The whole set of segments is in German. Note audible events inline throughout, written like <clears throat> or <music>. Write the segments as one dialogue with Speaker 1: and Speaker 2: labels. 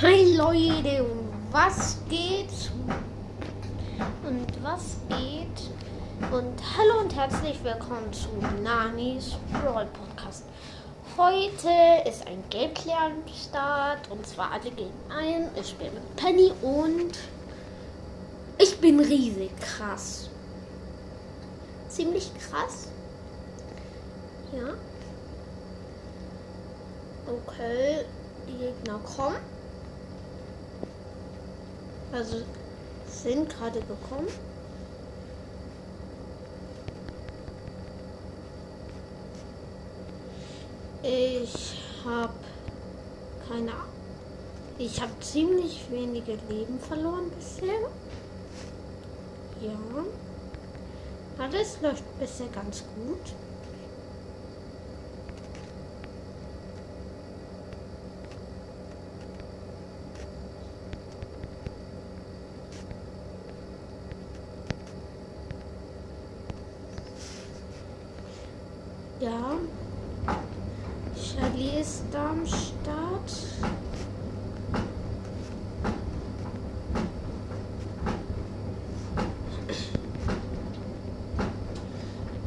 Speaker 1: Hi Leute, was geht? Und was geht? Und hallo und herzlich willkommen zu Nanis Brawl Podcast. Heute ist ein Gameplay am Start und zwar alle gegen ein. Ich spiele mit Penny und ich bin riesig krass. Ziemlich krass. Ja. Okay, die Gegner kommen. Also sind gerade gekommen. Ich habe keine Ahnung. Ich habe ziemlich wenige Leben verloren bisher. Ja. Alles läuft bisher ganz gut. Ja. Charlie ist da am Start.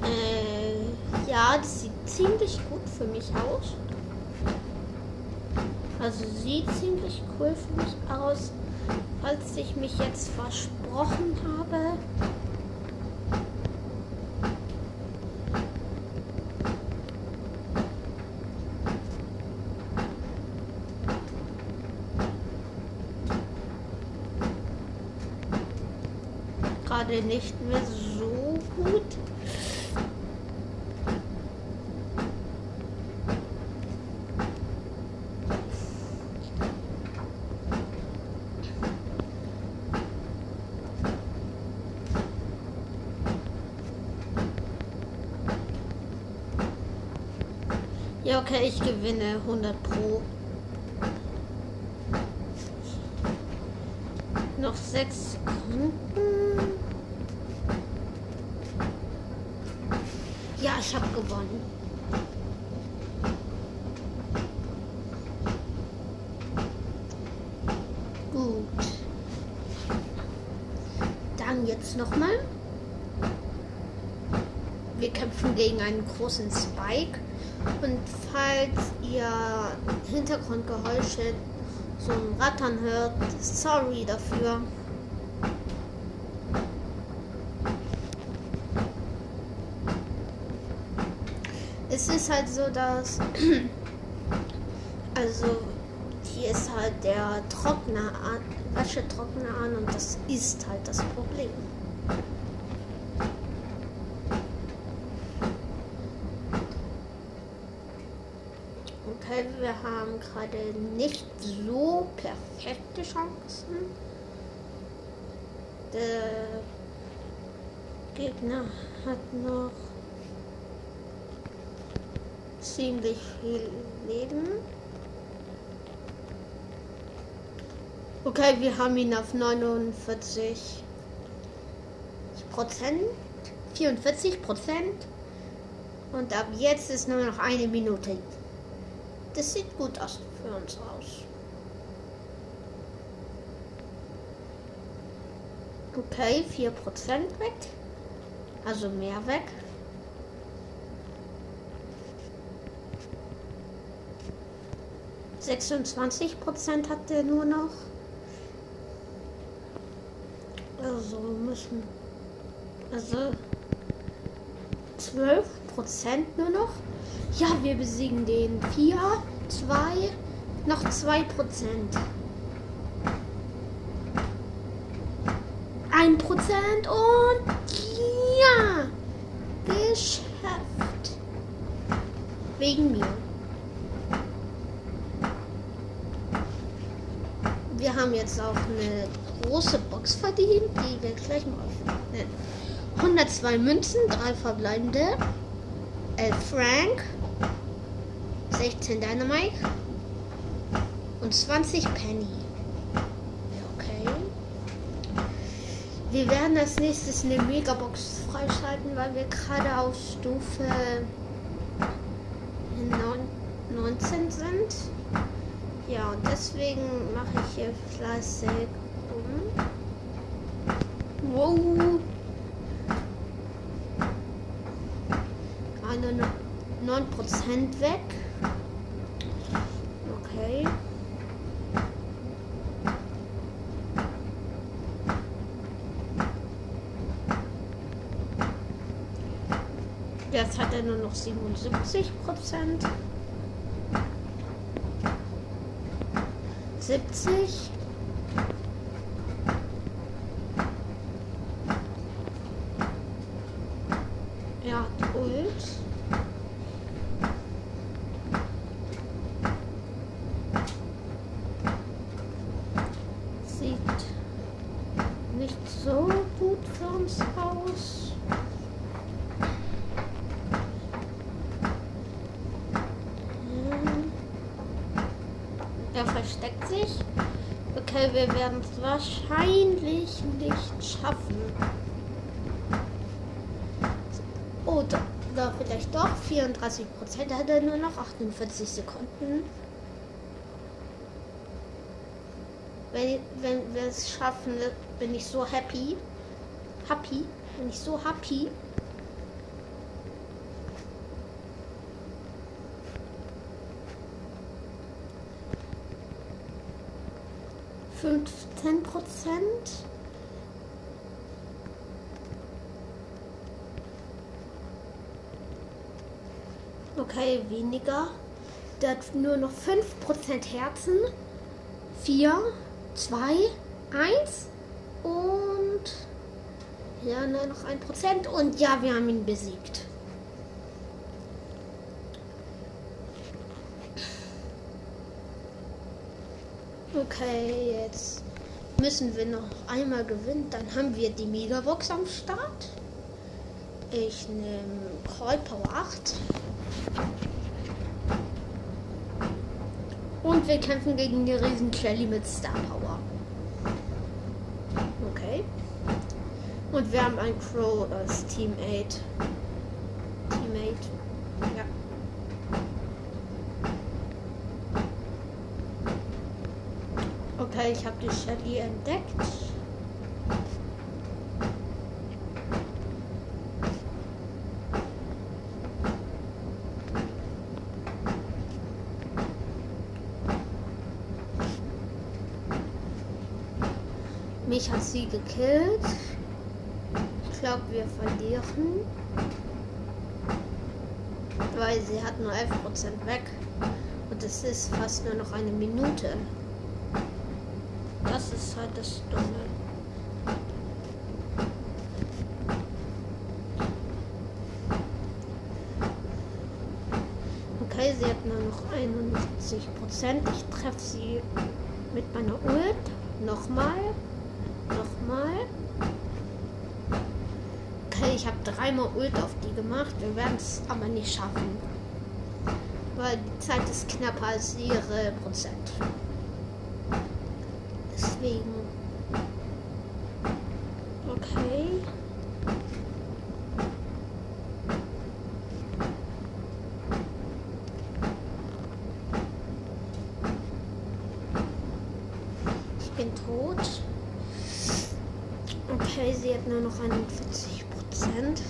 Speaker 1: Äh, ja, das sieht ziemlich gut für mich aus. Also sieht mich aus, als ich mich jetzt versprochen habe. gerade nicht mehr so gut. Ja, okay, ich gewinne 100 Pro. Noch sechs Sekunden. Ja, ich habe gewonnen. Gut. Dann jetzt nochmal. Wir kämpfen gegen einen großen Spike. Und falls ihr Hintergrundgeräusche so ein Rattern hört, sorry dafür. es ist halt so, dass. <clears throat> Also, hier ist halt der Trockner an, Wäschetrockner an und das ist halt das Problem. Okay, wir haben gerade nicht so perfekte Chancen. Der Gegner hat noch ziemlich viel Leben. Okay, wir haben ihn auf 49 Prozent, 44 Prozent. Und ab jetzt ist nur noch eine Minute. Das sieht gut aus für uns aus. Okay, 4% weg. Also mehr weg. 26 Prozent hat der nur noch. Also müssen. Also 12 Prozent nur noch. Ja, wir besiegen den. 4, 2, noch 2 Prozent. 1 Prozent und ja, Geschäft. Wegen mir. wir haben jetzt auch eine große Box verdient, die wir gleich mal öffnen. 102 Münzen, 3 verbleibende, 11 Frank, 16 Dynamite und 20 Penny. Okay. Wir werden als nächstes eine Megabox freischalten, weil wir gerade auf Stufe 19 sind. Ja, und deswegen mache ich hier fleißig um. Wow. Eine 9% weg. Okay. Jetzt hat er nur noch 77 Prozent. 70. Er hat. Sieht nicht so gut für uns aus. Hm. Er versteckt sich. Okay, wir werden es wahrscheinlich nicht schaffen. Oder, oder vielleicht doch. 34 Prozent hat er nur noch 48 Sekunden. Wenn, wenn wir es schaffen, bin ich so happy. Happy. Bin ich so happy. 15 Prozent. Okay, weniger. Der hat nur noch 5% Herzen. 4, 2, 1 und ja, nur noch 1%. Und ja, wir haben ihn besiegt. Okay, jetzt müssen wir noch einmal gewinnen. Dann haben wir die Megabox am Start. Ich nehme Call Power 8. Und wir kämpfen gegen die Riesen Shelly mit Star Power. Okay. Und wir haben einen Crow als Teammate. Teammate. Ja. Okay, ich habe die Shelly entdeckt. Mich hat sie gekillt. Ich glaube, wir verlieren. Weil sie hat nur 11% weg. Und es ist fast nur noch eine Minute. Halt das Dumme. Okay, sie hat nur noch 71 Prozent. Ich treffe sie mit meiner Ult. Nochmal. Nochmal. Okay, ich habe dreimal Ult auf die gemacht. Wir werden es aber nicht schaffen. Weil die Zeit ist knapper als ihre Prozent. Deswegen. Okay. Ich bin tot. Okay, sie hat nur noch 41 Prozent.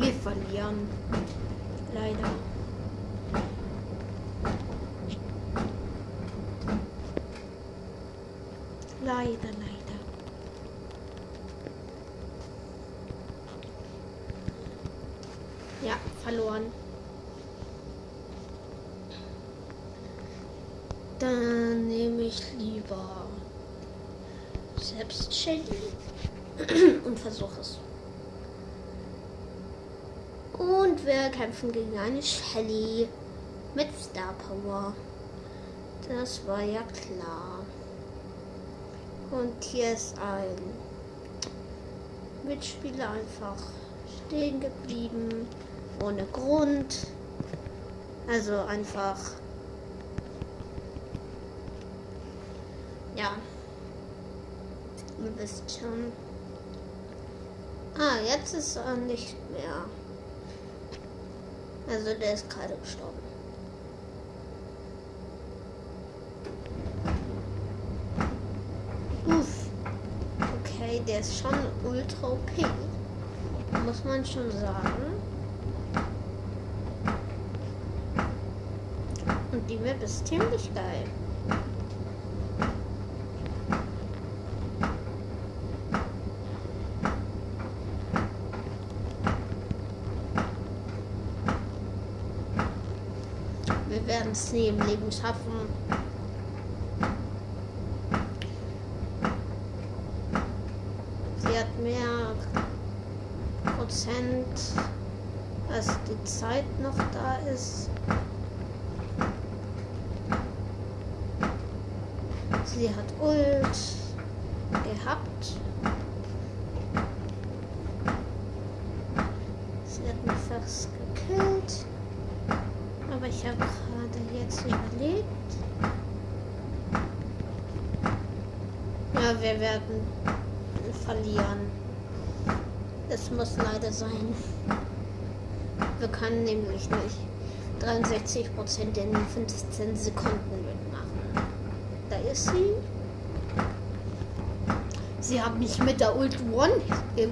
Speaker 1: Wir verlieren. Leider. Leider, leider. Ja, verloren. Dann nehme ich lieber selbst Shelly <clears throat> und versuche es. Und wir kämpfen gegen eine Shelly mit Star Power. Das war ja klar. Und hier ist ein Mitspieler einfach stehen geblieben. Ohne Grund. Also einfach. Ja. Ihr wisst schon. Ah, jetzt ist er nicht mehr. Also der ist gerade gestorben. Uff. Okay, der ist schon ultra OP. Muss man schon sagen. Und die Map ist ziemlich geil. Im Leben schaffen. Sie hat mehr Prozent, als die Zeit noch da ist. Sie hat Ult gehabt. Sie hat mich fast gekillt. Aber ich habe gerade jetzt überlegt. Ja, wir werden verlieren. Es muss leider sein. Wir können nämlich nicht 63% in 15 Sekunden mitmachen. Da ist sie. Sie hat mich mit der Ult One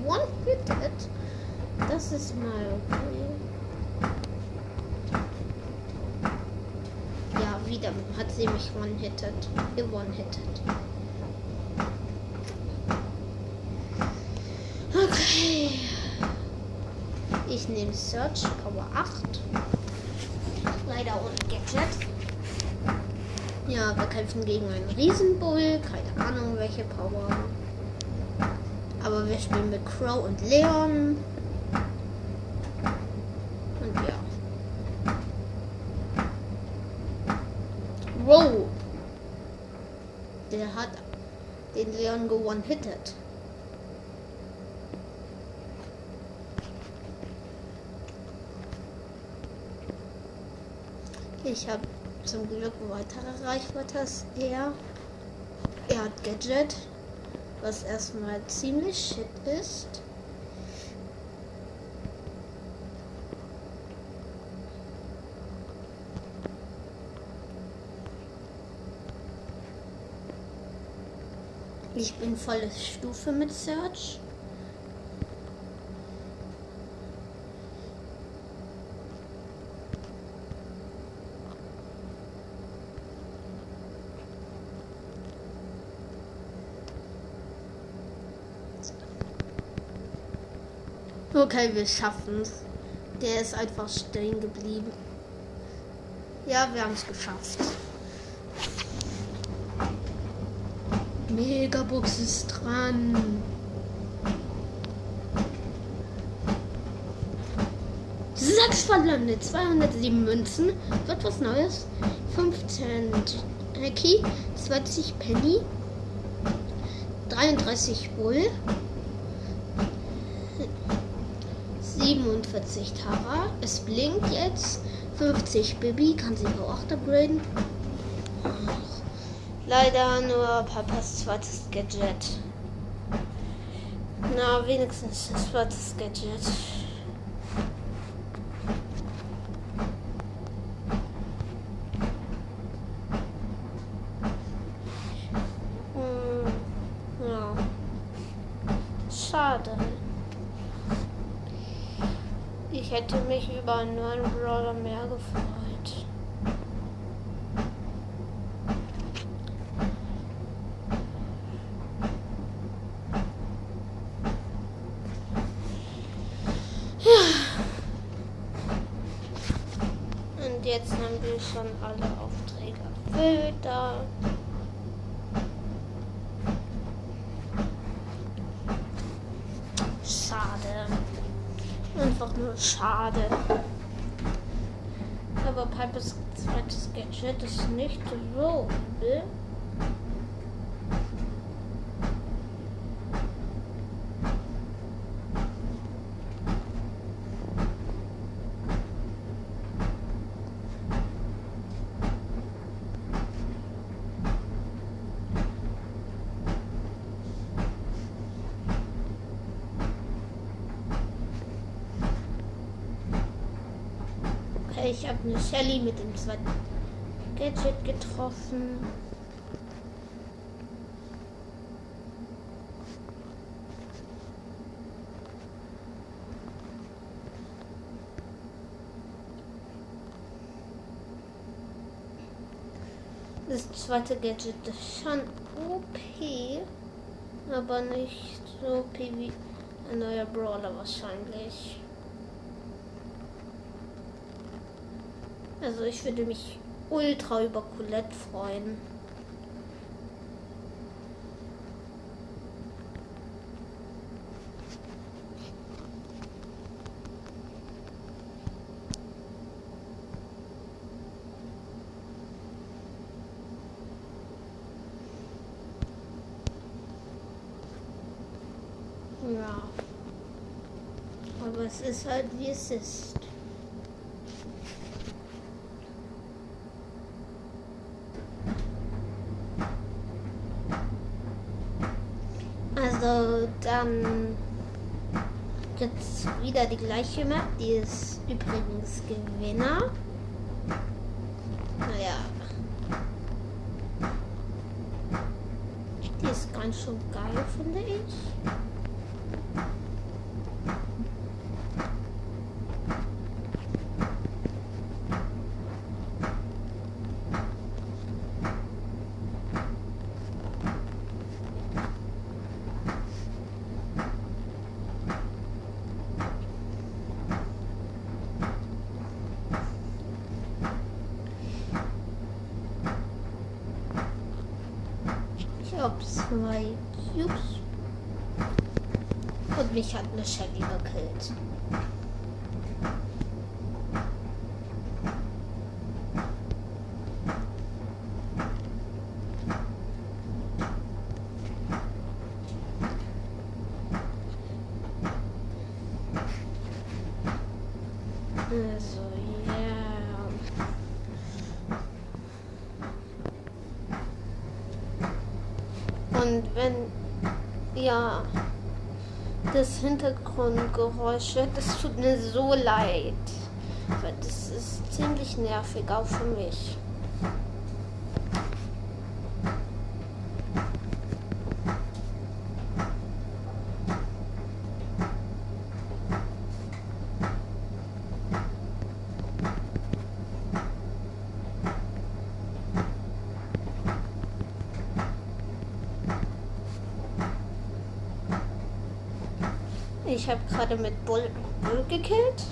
Speaker 1: one-hitted. Das ist mal okay. Ja, wieder hat sie mich one-hitted. One-hitted. Okay. Nehme Search Power 8. Leider ohne Gadget. Ja, wir kämpfen gegen einen Riesenbull. Keine Ahnung, welche Power. Aber wir spielen mit Crow und Leon. Und ja. Wow. Der hat den Leon gewonnen-hitted. Ich habe zum Glück weitere Reichweite als er. Er hat Gadget, was erstmal ziemlich shit ist. Ich bin volle Stufe mit Search. Wir schaffen es. Der ist einfach stehen geblieben. Ja, wir haben es geschafft. Megabox ist dran. Sechs verlandet, 207 Münzen. Wird was Neues. 15 Jackie, 20 Penny, 33 Bull, 47 Tara. Es blinkt jetzt. 50 Bibi. Kann sie auch upgraden. Leider nur Papas zweites Gadget. Na, wenigstens das zweites Gadget. Hm, ja. Schade. Ich hätte mich über einen neuen Brawler mehr gefreut. Ja. Und wir schon alle Aufträge erfüllt. Schade. Einfach nur schade. Aber Pipes zweites Gadget ist nicht so Ich habe eine Shelly mit dem zweiten Gadget getroffen. Das zweite Gadget ist schon OP, aber nicht so OP wie ein neuer Brawler wahrscheinlich. Also ich würde mich ultra über Colette freuen. Ja. Aber es ist halt wie es ist. Also dann jetzt wieder die gleiche Map. Die ist übrigens Gewinner. Naja. Die ist ganz schön geil, finde ich. Ich habe zwei Cubes. Und mich hat eine Shelly gekillt. Also, ja. Und wenn ja das Hintergrundgeräusch wird, das tut mir so leid. Weil das ist ziemlich nervig, auch für mich. Ich habe gerade mit Bull, Bull gekillt.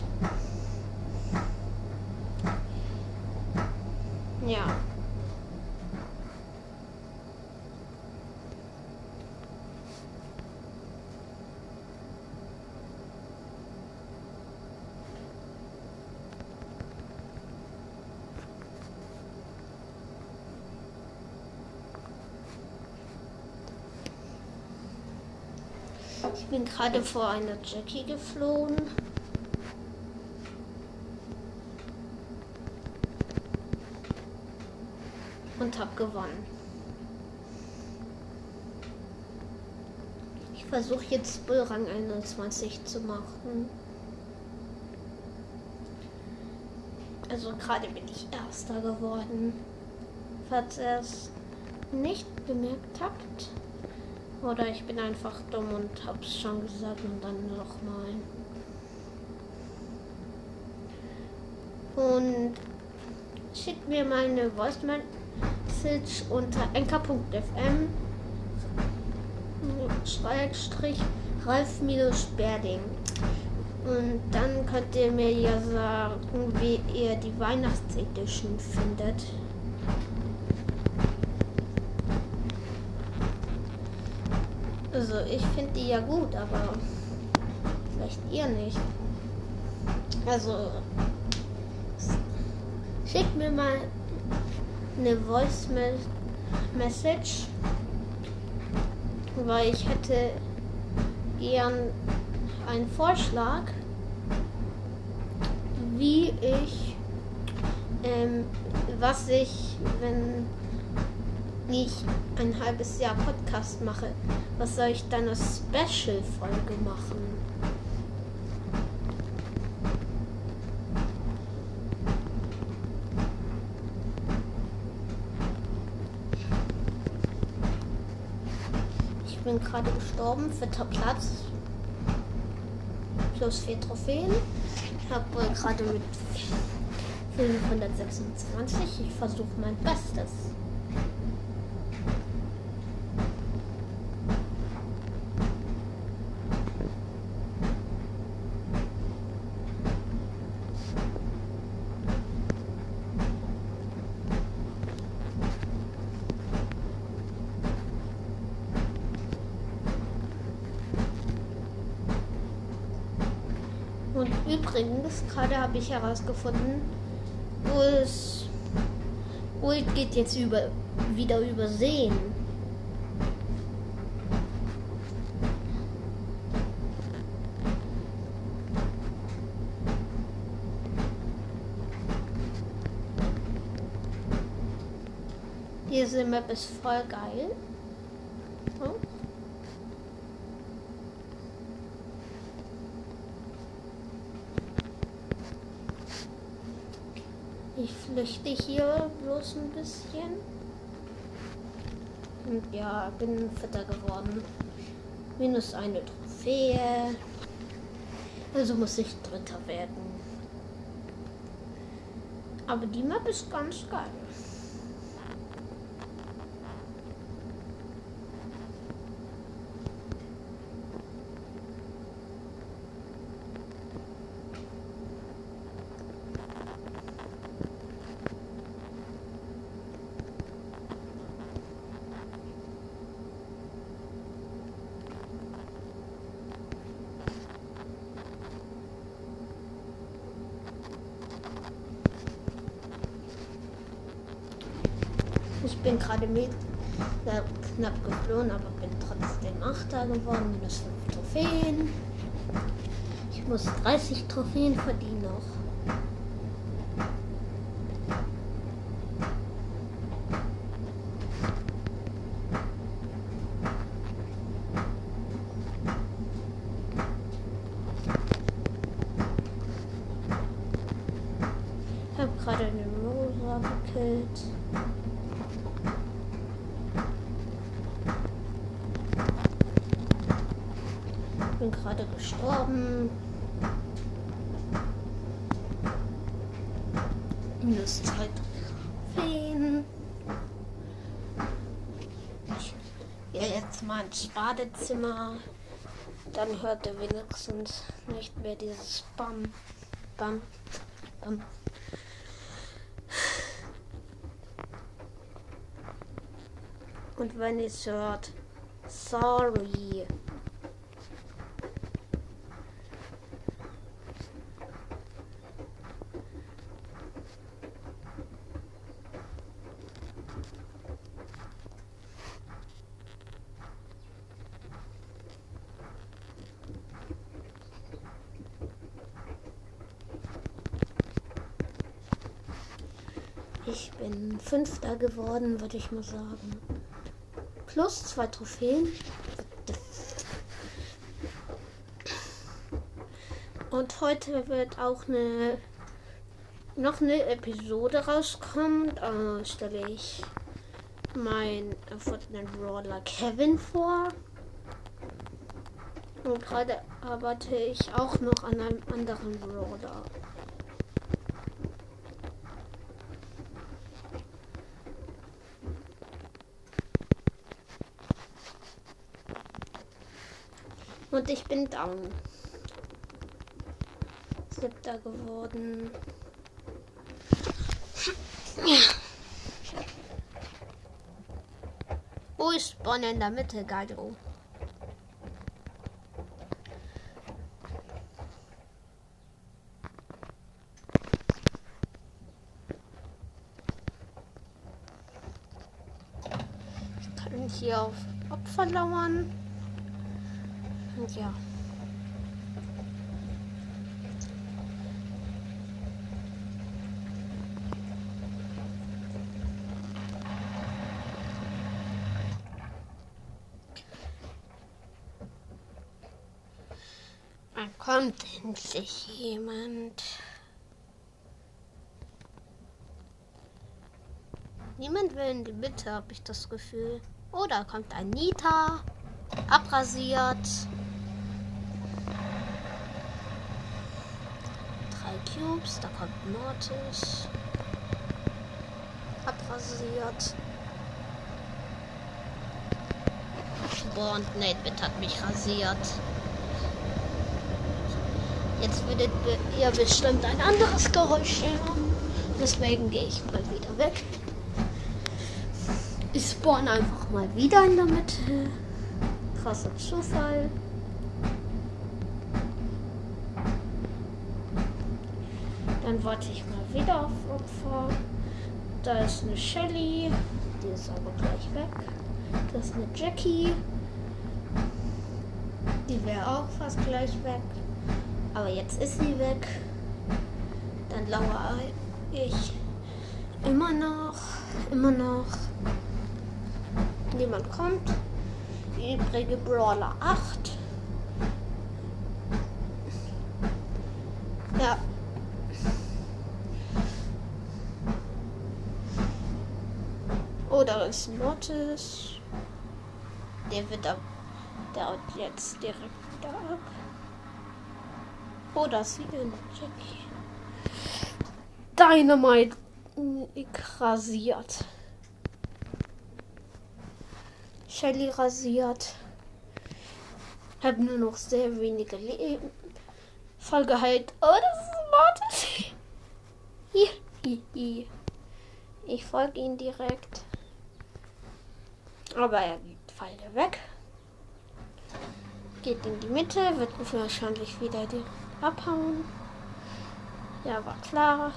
Speaker 1: Ja. Ich bin gerade vor einer Jackie geflohen. Und habe gewonnen. Ich versuche jetzt Bullrang 21 zu machen. Also gerade bin ich erster geworden. Falls ihr es nicht bemerkt habt. Oder ich bin einfach dumm und hab's schon gesagt und dann nochmal. Und schickt mir mal eine Voice Message unter enker.fm Schrägstrich Ralf-Berding. Und dann könnt ihr mir ja sagen, wie ihr die Weihnachtsedition findet. Also ich finde die ja gut, aber vielleicht ihr nicht. Also schickt mir mal eine Voice Message, weil ich hätte gern einen Vorschlag, wie ich, ähm, was ich, wenn wie ich ein halbes Jahr Podcast mache. Was soll ich dann als Special-Folge machen? Ich bin gerade gestorben, vierter Platz. Plus vier Trophäen. Ich habe gerade mit 526. Ich versuche mein Bestes. Übrigens, gerade habe ich herausgefunden, wo es Ult geht jetzt über, wieder übersehen. Diese Map ist voll geil. Oh. Ich flüchte hier bloß ein bisschen. Und ja, bin Vierter geworden. Minus eine Trophäe. Also muss ich Dritter werden. Aber die Map ist ganz geil. Ich bin gerade mit knapp geflohen, aber bin trotzdem Achter geworden. Minus 5 Trophäen. Ich muss 30 Trophäen verdienen noch. Ich habe gerade eine Rosa gekillt. bin gerade gestorben. Minus. Ich gehe jetzt mal ins Badezimmer. Dann hört er wenigstens nicht mehr dieses Bam, Bam, Bam. Und wenn ihr es hört, sorry. Ich Fünfter geworden, würde ich mal sagen. Plus zwei Trophäen. Und heute wird auch eine noch eine Episode rauskommen. Da stelle ich meinen erfundenen Brawler Kevin vor. Und gerade arbeite ich auch noch an einem anderen Brawler. Und ich bin down. Siebter geworden. Wo ist Spawn in der Mitte, Gallo? Ich kann hier auf Opfer lauern. Und ja. Wann kommt endlich jemand? Niemand will in die Mitte, habe ich das Gefühl. Oh, da kommt Anita. abrasiert. Drei Cubes, da kommt Mortis. Abrasiert. Boah, und Nate hat mich rasiert. Jetzt würdet ihr bestimmt ein anderes Geräusch hören. Deswegen gehe ich mal wieder weg. Ich spawn einfach mal wieder in der Mitte. Krasser Zufall. Dann warte ich mal wieder auf Opfer. Da ist eine Shelly. Die ist aber gleich weg. Das ist eine Jackie. Die wäre auch fast gleich weg. Aber jetzt ist sie weg. Dann lauere ich immer noch, immer noch. Niemand kommt. Übrige Brawler 8. Ja. Oder oh, ist Mortis. Der wird ab. Der haut jetzt direkt da ab. Oh, das sieht ein Jackie. Dynamite rasiert. Shelly rasiert. Hab nur noch sehr wenige Leben. Voll geheilt. Oh, das ist Mortis. Ich folge ihn direkt. Aber er geht Pfeile weg. Geht in die Mitte, wird wahrscheinlich wieder die abhauen. Ja, war klar.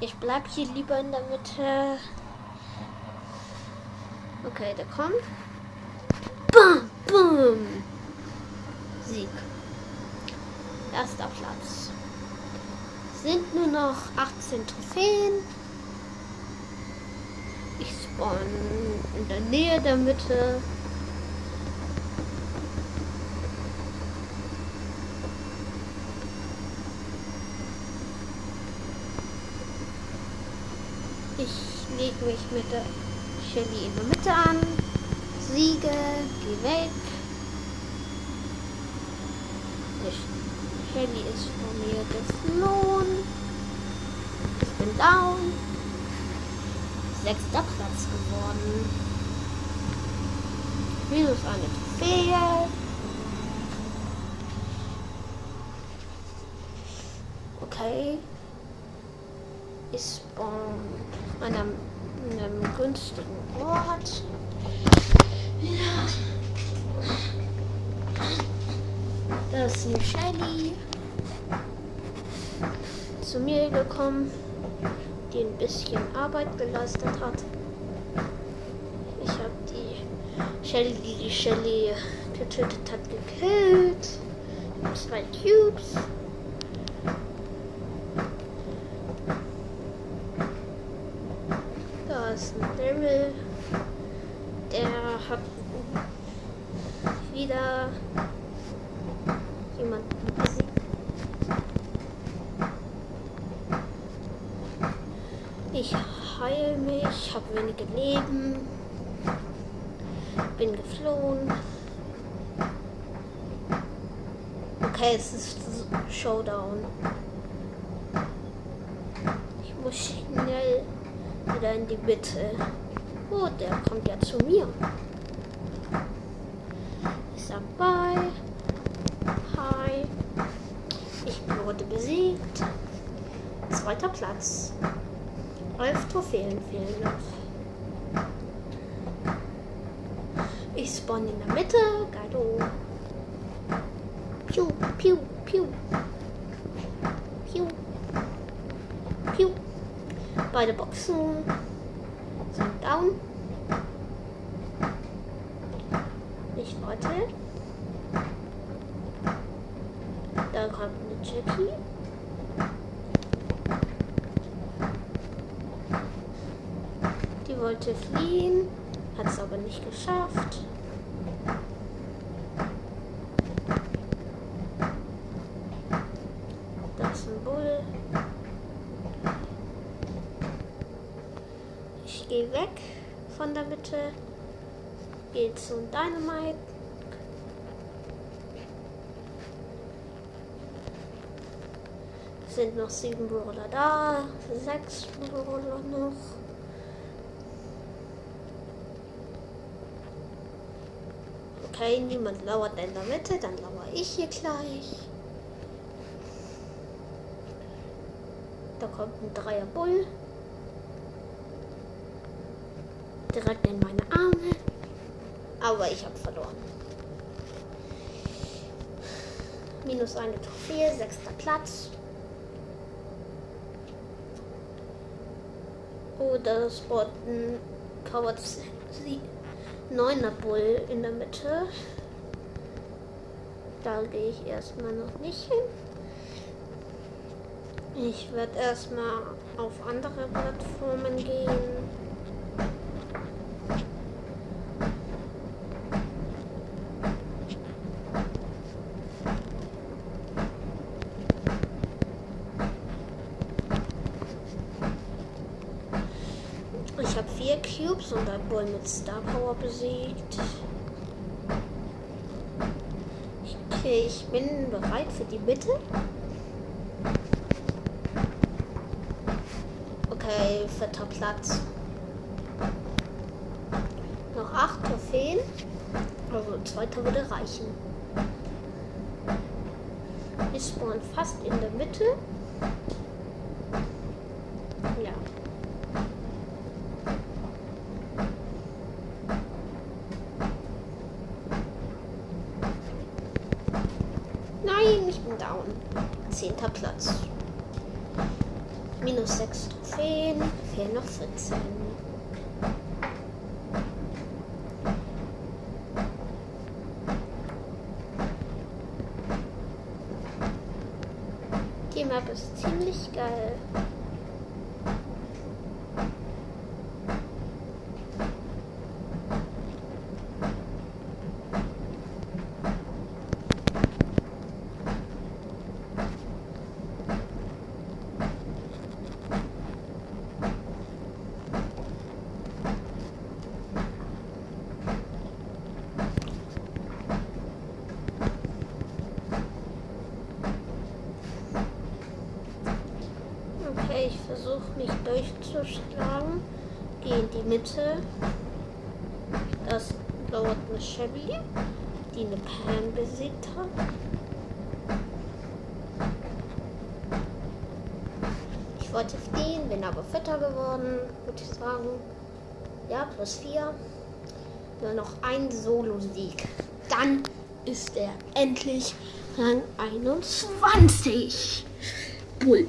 Speaker 1: Ich bleib hier lieber in der Mitte. Okay, der kommt. Bam, bam. Sieg. Erster Platz. Sind nur noch 18 Trophäen. Ich spawn in der Nähe der Mitte. Ich lege mich mit der Shelly in der Mitte an. Siege, geh weg. Die Shelly ist von mir geflohen. Ich bin down. Sechster Platz geworden. Minus eine Trophäe. Okay ist bei einem, einem günstigen Ort. Ja. Da ist die Shelly zu mir gekommen, die ein bisschen Arbeit geleistet hat. Ich habe die Shelly, die die Shelly getötet hat, gekillt. Zwei Cubes. ist ein Daryl. Der hat wieder jemanden besiegt. Ich heile mich, habe wenige Leben, bin geflohen. Okay, es ist Showdown. Ich muss schnell wieder in die Mitte. Oh, der kommt ja zu mir. Sag bye. Hi. Ich wurde besiegt. Zweiter Platz. Elf Trophäen fehlen noch. Ich spawn in der Mitte. Geilo. Piu, piu, piu. Piu. Piu. Beide Boxen sind down. Ich warte. Da kommt eine Jackie. Die wollte fliehen, hat es aber nicht geschafft. Geh weg von der Mitte. geht's um Dynamite. Sind noch sieben Brawler da, sechs Brawler noch. Okay, niemand lauert in der Mitte, dann lauere ich hier gleich. Da kommt ein Dreier Bull. Direkt in meine Arme. Aber ich habe verloren. Minus eine Trophäe, sechster Platz. Oh, da spawnt ein Coward Neuner Bull in der Mitte. Da gehe ich erstmal noch nicht hin. Ich werde erstmal auf andere Plattformen gehen. Ich habe vier Cubes und ein Bull mit Star Power besiegt. Okay, ich bin bereit für die Mitte. Okay, vierter Platz. Noch acht Trophäen. Also zweiter würde reichen. Ich spawn fast in der Mitte. Ja. Nein, ich bin down. Zehnter Platz. Minus 6 Trophäen, fehlen noch 14. Die Map ist ziemlich geil. Okay, ich versuche mich durchzuschlagen. Gehe in die Mitte. Das dauert eine Shelly, die eine Pam besiegt hat. Ich wollte fliehen, bin aber fitter geworden, würde ich sagen. Ja, plus vier. Nur noch ein Solo-Sieg. Dann ist er endlich Rang 21. Bull.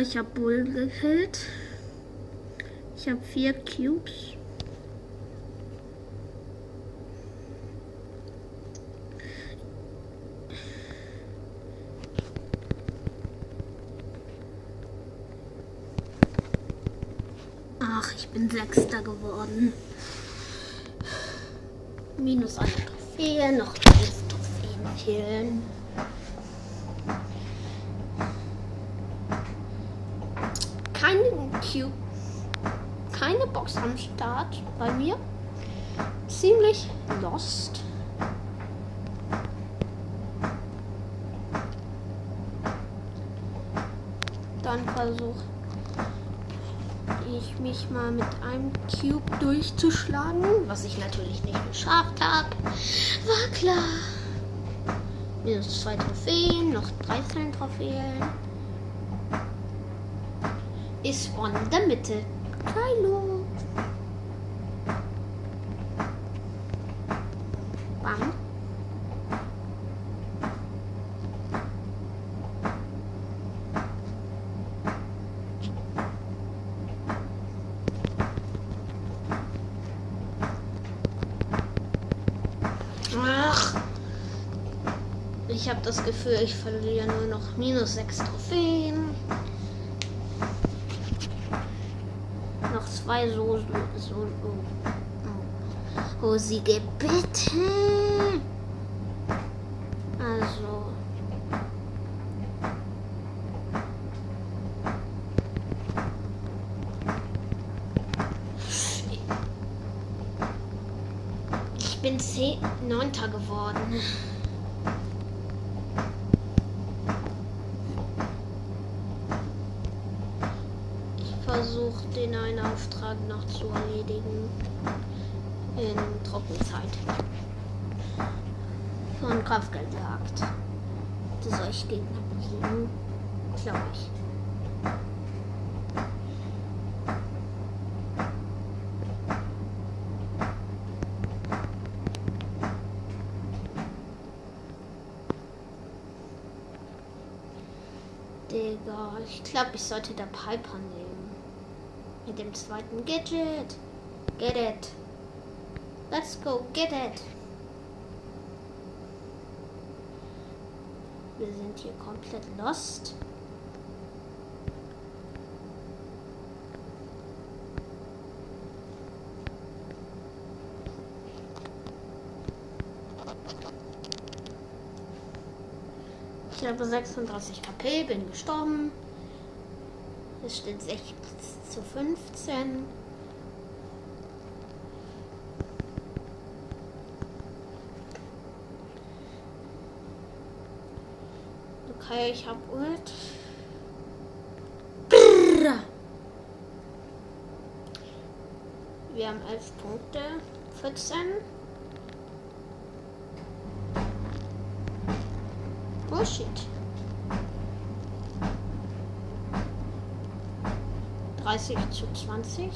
Speaker 1: Ich habe Bull gekillt. Ich habe vier Cubes. Ach, ich bin Sechster geworden. Minus eine Trophäe, noch elf Trophäen killen. Keinen Cube, keine Box am Start bei mir. Ziemlich lost. Dann versuche ich mich mal mit einem Cube durchzuschlagen, was ich natürlich nicht geschafft habe. War klar. Minus zwei Trophäen, noch 13 Trophäen. Ist von der Mitte. Kylo. Wofür ich verliere nur noch minus 6 Trophäen. Noch zwei Soßen. So, oh. oh, oh Siege, bitte. Also. Ich bin 10, 9. geworden. Versuche den einen Auftrag noch zu erledigen in Trockenzeit. Von Kraftgeldjagd. Das soll ich Gegner besiegen, glaube ich. Digga, ich glaube, ich sollte der Piper nehmen. Dem zweiten Gadget. Get it. Let's go, get it. Wir sind hier komplett lost. Ich habe 36 KP, bin gestorben. Es steht 6 zu 15. Okay, ich hab Ult. Wir haben 11 Punkte. 14. Bullshit. 30 zu 20.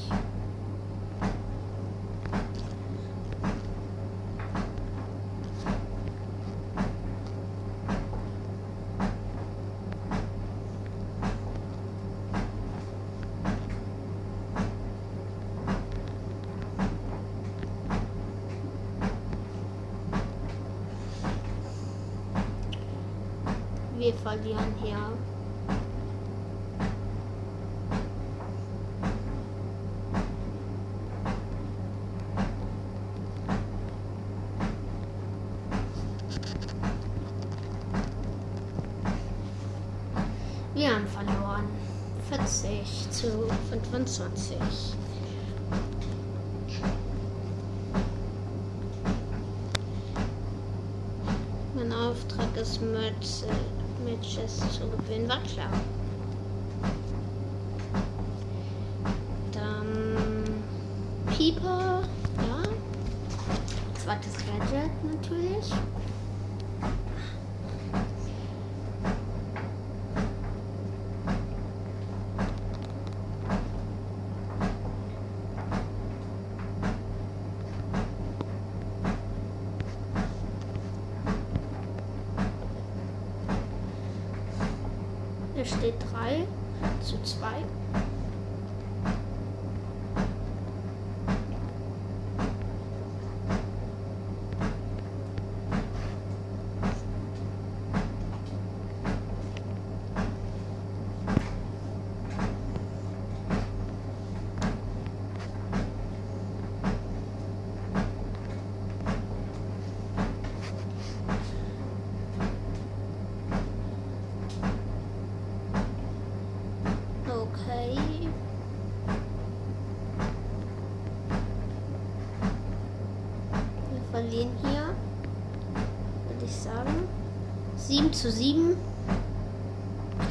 Speaker 1: Wir verlieren hier Wir haben verloren. 40 zu 25. Mein Auftrag ist, Matches zu gewinnen, war klar. Dann Pieper, ja. Zweites Gadget natürlich. Steht 3 zu 2. Okay. Wir verlieren hier, würde ich sagen. 7 zu 7.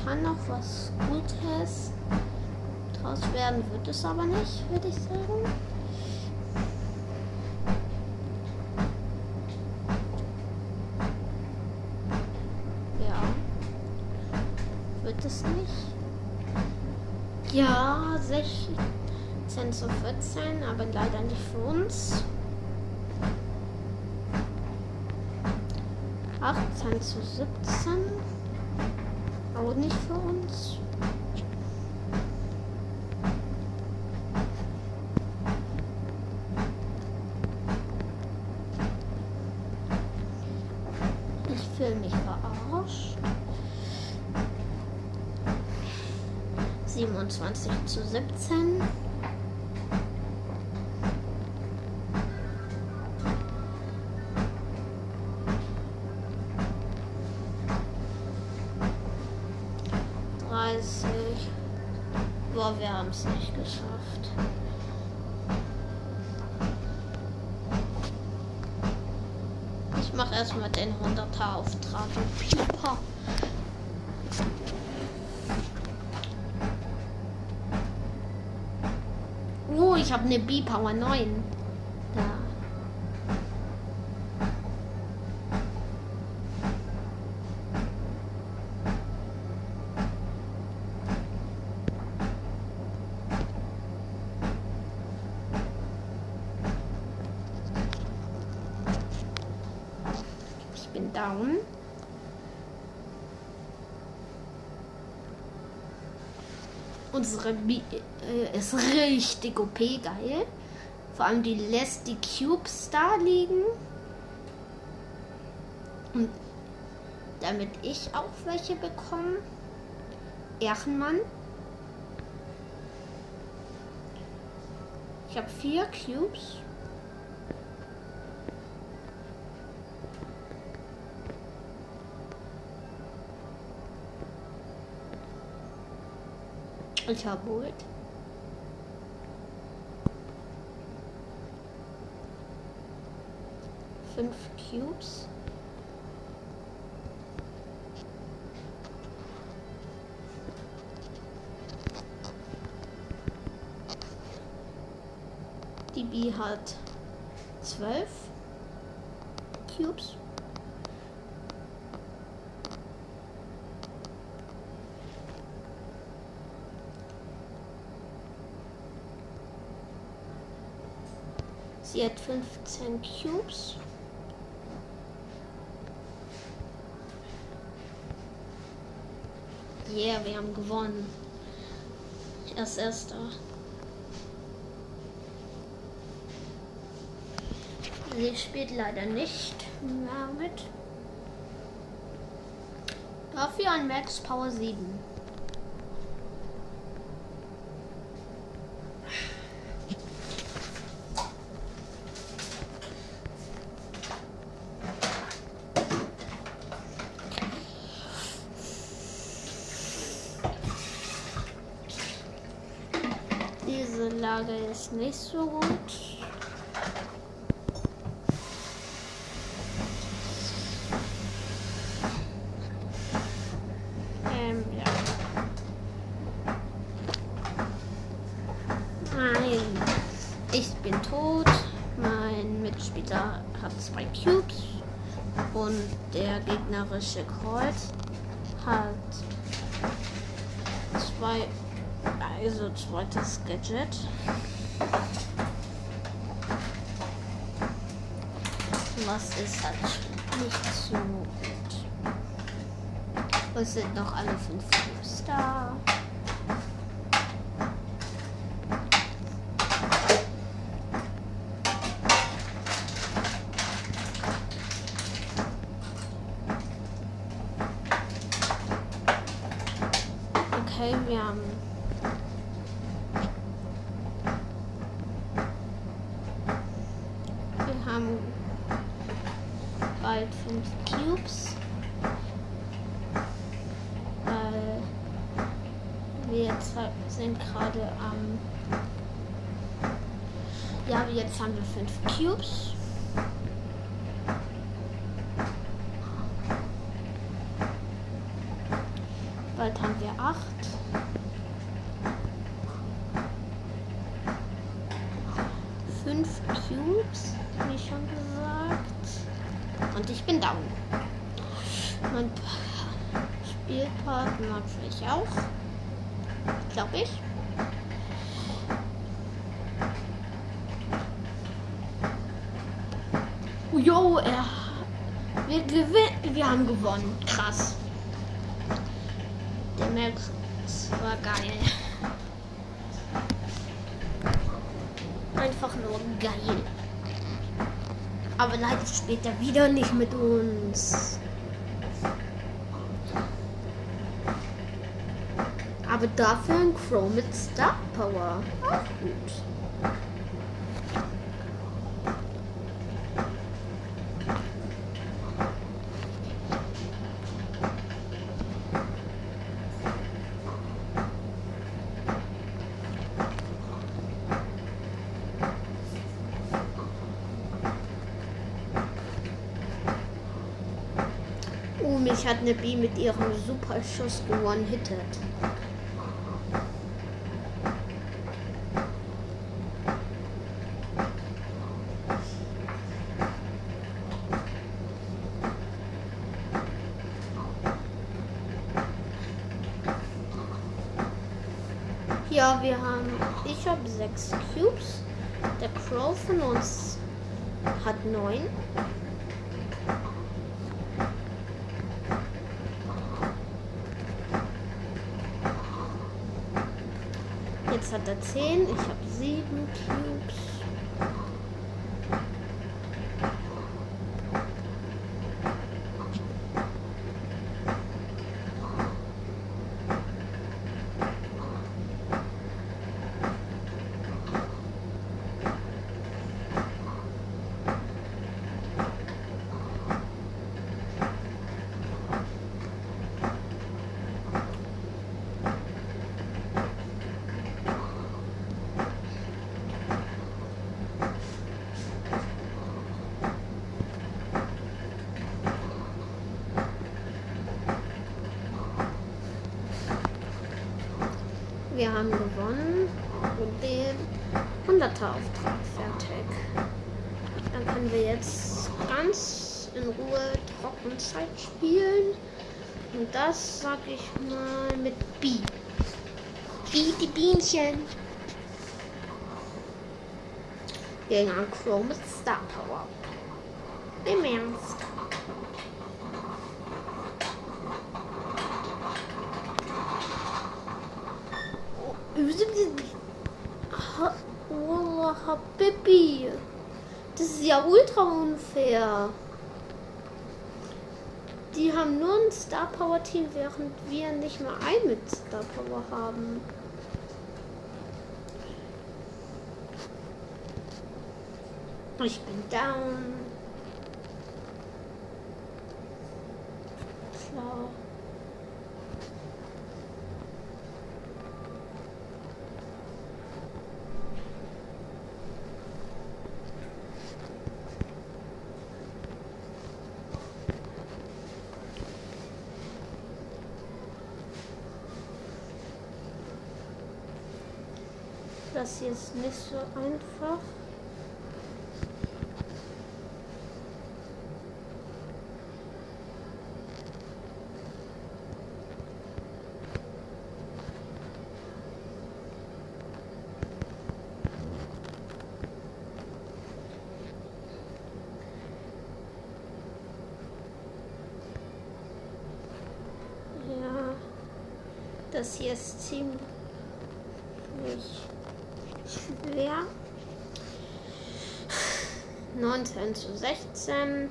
Speaker 1: Kann noch was Gutes draus werden, wird es aber nicht, würde ich sagen. Ja. Wird es nicht. Ja, 16 zu 14, aber leider nicht für uns. 18 zu 17, auch nicht für uns. Ich fühle mich verarscht. 27 zu 17. aber wir haben es nicht geschafft. Ich mache erstmal den 100er Auftrag. Pieper. Oh, ich habe eine B-Power 9. Da. Ich bin down. Äh, ist richtig OP geil. Vor allem die lässt die Cubes da liegen. Und damit ich auch welche bekomme. Ehrenmann. Ich habe vier Cubes. Ich habe Bolt. Fünf Cubes. Die B hat zwölf Cubes. Sie hat 15 Cubes. Yeah, wir haben gewonnen. Er ist erster. Sie spielt leider nicht mehr mit. Dafür ein Max Power 7. Diese Lage nicht so gut. Ähm, ja. Nein. Ich bin tot. Mein Mitspieler hat zwei Cubes. Und der gegnerische Kreuz hat zwei also zweites Gadget. Was ist halt nicht so gut. Es sind noch alle fünf Cubes da. Okay, wir haben Wir haben bald fünf Cubes. Weil wir jetzt halt sind gerade am. Ja, jetzt haben wir fünf Cubes. Bald haben wir acht. Fünf Cubes, wie schon gesagt. Und ich bin down. Mein Pa- Spielpartner vielleicht auch. Glaube ich. Er. Wir gewinnen. Wir haben gewonnen. Krass. Der Max war geil. Einfach nur geil. Aber leider spielt er wieder nicht mit uns. Aber dafür ein Crow mit Star Power. Auch gut. Mich hat eine B mit ihrem Superschuss gewonnen-hittet. Ja, wir haben. Ich habe sechs Cubes. Der Crow von uns hat neun. Hat er zehn. Ich habe sieben Cubes. Wir haben gewonnen und den 100er Auftrag fertig. Dann können wir jetzt ganz in Ruhe Trockenzeit spielen. Und das sag ich mal mit B. B, die Bienchen. Gegen einen Crow mit Star Power. Im Ernst. Habibi. Das ist ja ultra unfair. Die haben nur ein Star Power Team, während wir nicht mal ein mit Star Power haben. Ich bin down. Schlau. Ist nicht so einfach. Ja, das hier ist ziemlich 19 zu 16.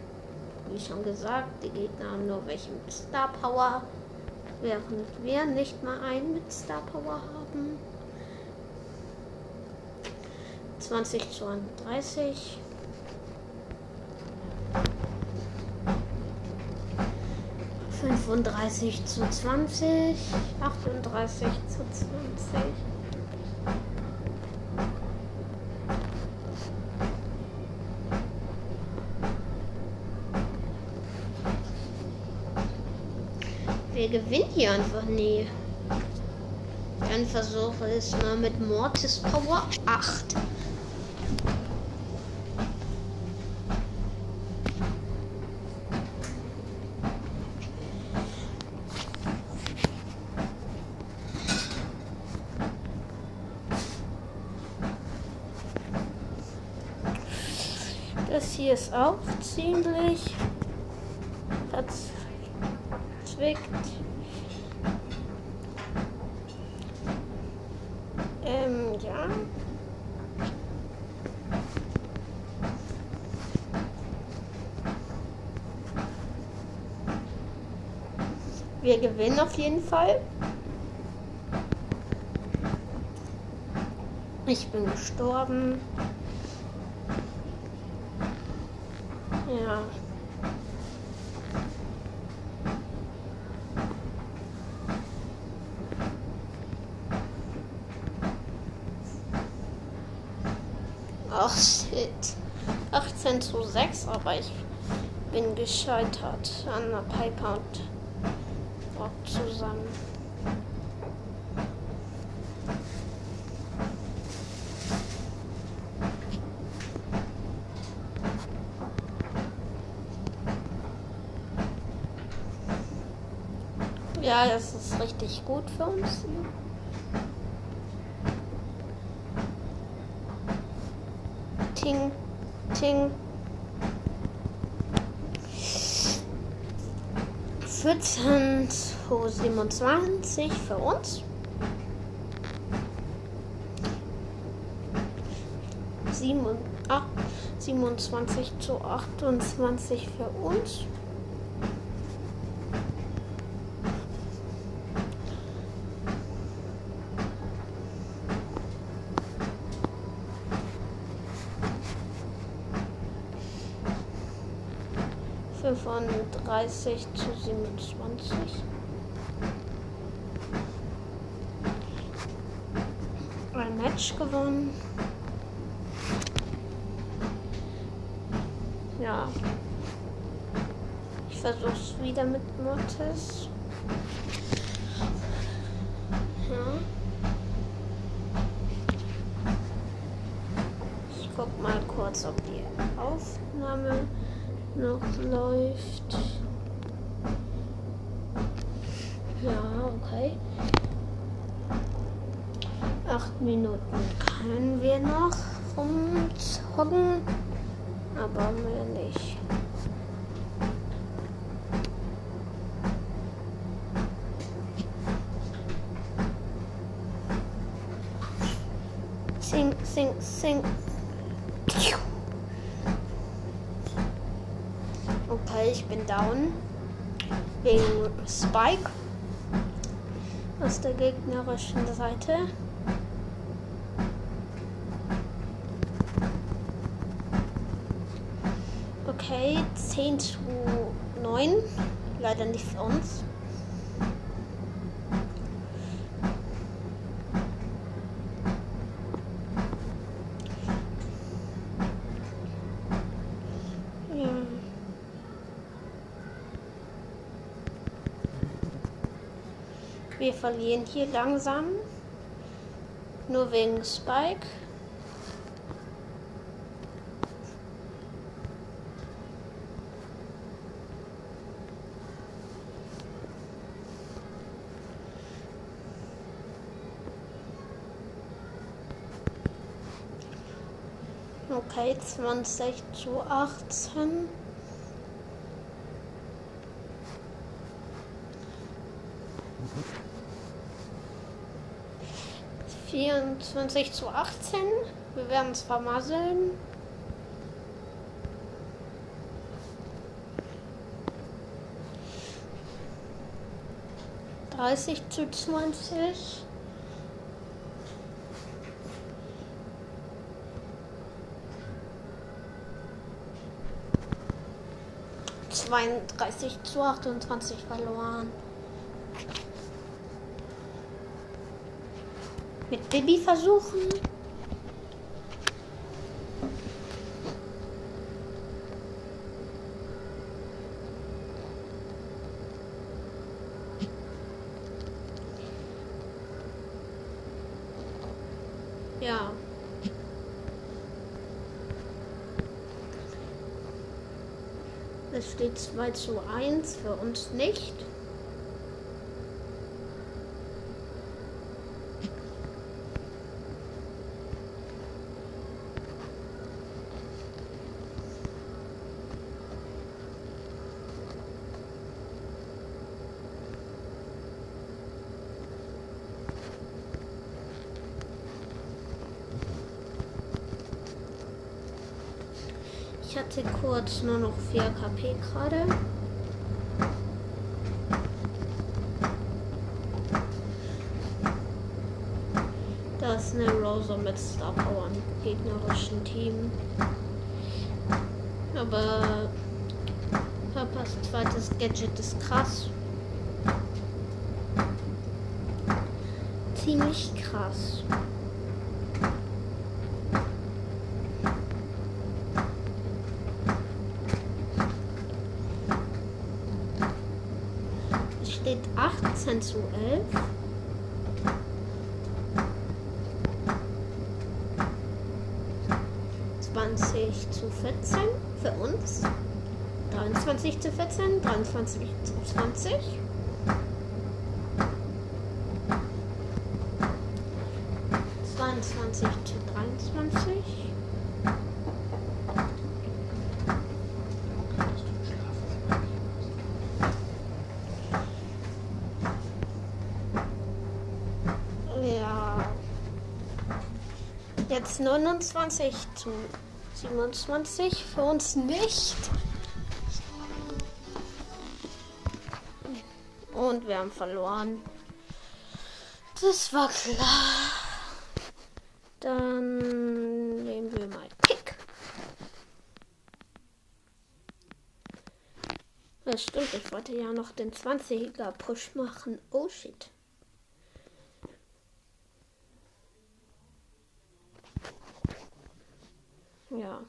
Speaker 1: Wie schon gesagt, die Gegner haben nur welche mit Star Power, während wir nicht mal einen mit Star Power haben. 20 zu 31. Fünfunddreißig zu zwanzig, achtunddreißig zu zwanzig. Wir gewinnen hier einfach nie. Dann versuche es mal mit Mortis Power 8. Das hier ist auch ziemlich verzwickt. Ähm, ja. Wir gewinnen auf jeden Fall. Ich bin gestorben. Ja. Ach shit. 18 zu 6, aber ich bin gescheitert an der Piper und zusammen. Ja, das ist richtig gut für uns. Ting, ting. 14 zu 27 für uns. 7, 8, 27 zu 28 für uns. 30 zu 27. Ein Match gewonnen. Ja. Ich versuche es wieder mit Mortis. Ja. Ich guck mal kurz, ob die Aufnahme noch läuft. Ja, okay. Acht Minuten können wir noch rumzocken, aber mehr nicht. Sing, sing, sing. Okay, ich bin down. Wegen Spike. Aus der gegnerischen Seite. Okay, 10 zu 9. Leider nicht für uns. Wir verlieren hier langsam. Nur wegen Spike. Okay, 20 zu 18. 24 zu 18. Wir werden es vermasseln. Dreißig zu zwanzig. Zweiunddreißig zu achtundzwanzig verloren. mit Bibi versuchen. Ja. Es steht 2 zu 1 für uns nicht. Ich kurz nur noch 4 KP gerade. Da ist eine Rosa mit Star Power im gegnerischen Team. Aber Papas zweites Gadget ist krass. Ziemlich krass. steht 18 zu 11. Zwanzig zu 14 für uns. 23 zu 14, 23 zu 20. Zweiundzwanzig zu dreiundzwanzig. Jetzt 29 zu 27 für uns nicht. Und wir haben verloren. Das war klar. Dann nehmen wir mal Kick. Das stimmt, ich wollte ja noch den 20er Push machen. Oh shit. Ja.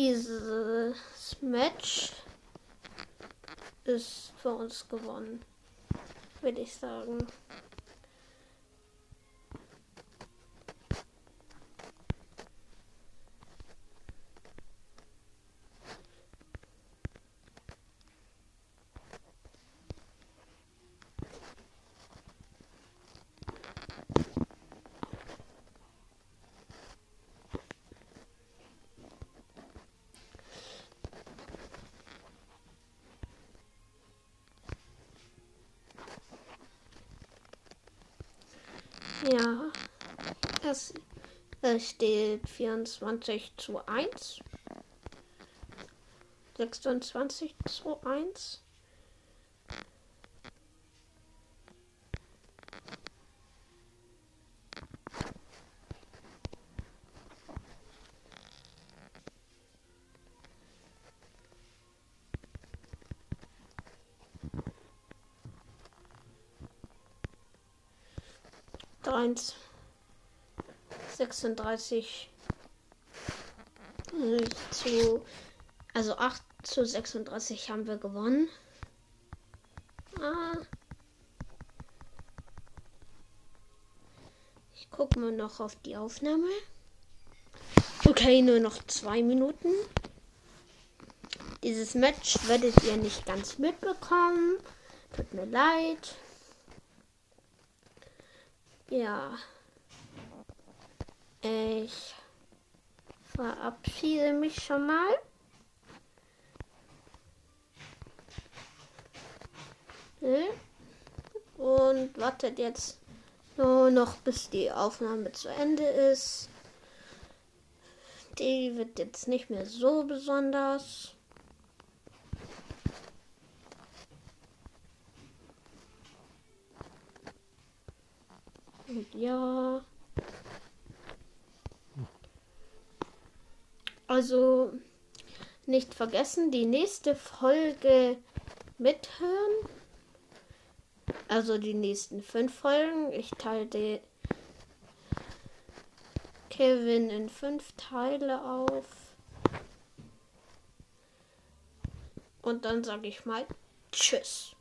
Speaker 1: Dieses Match ist für uns gewonnen, würde ich sagen. Ja, es, es steht 24 zu 1. 26 zu 1. Eins. 36 zu also 8 zu 36 haben wir gewonnen. Ah. Ich gucke mal noch auf die Aufnahme. Okay, nur noch zwei Minuten. Dieses Match werdet ihr nicht ganz mitbekommen. Tut mir leid. Ja. Ich verabschiede mich schon mal. Und wartet jetzt nur noch, bis die Aufnahme zu Ende ist. Die wird jetzt nicht mehr so besonders. Und ja. Also nicht vergessen, die nächste Folge mithören. Also die nächsten fünf Folgen. Ich teile Kevin in fünf Teile auf. Und dann sage ich mal Tschüss.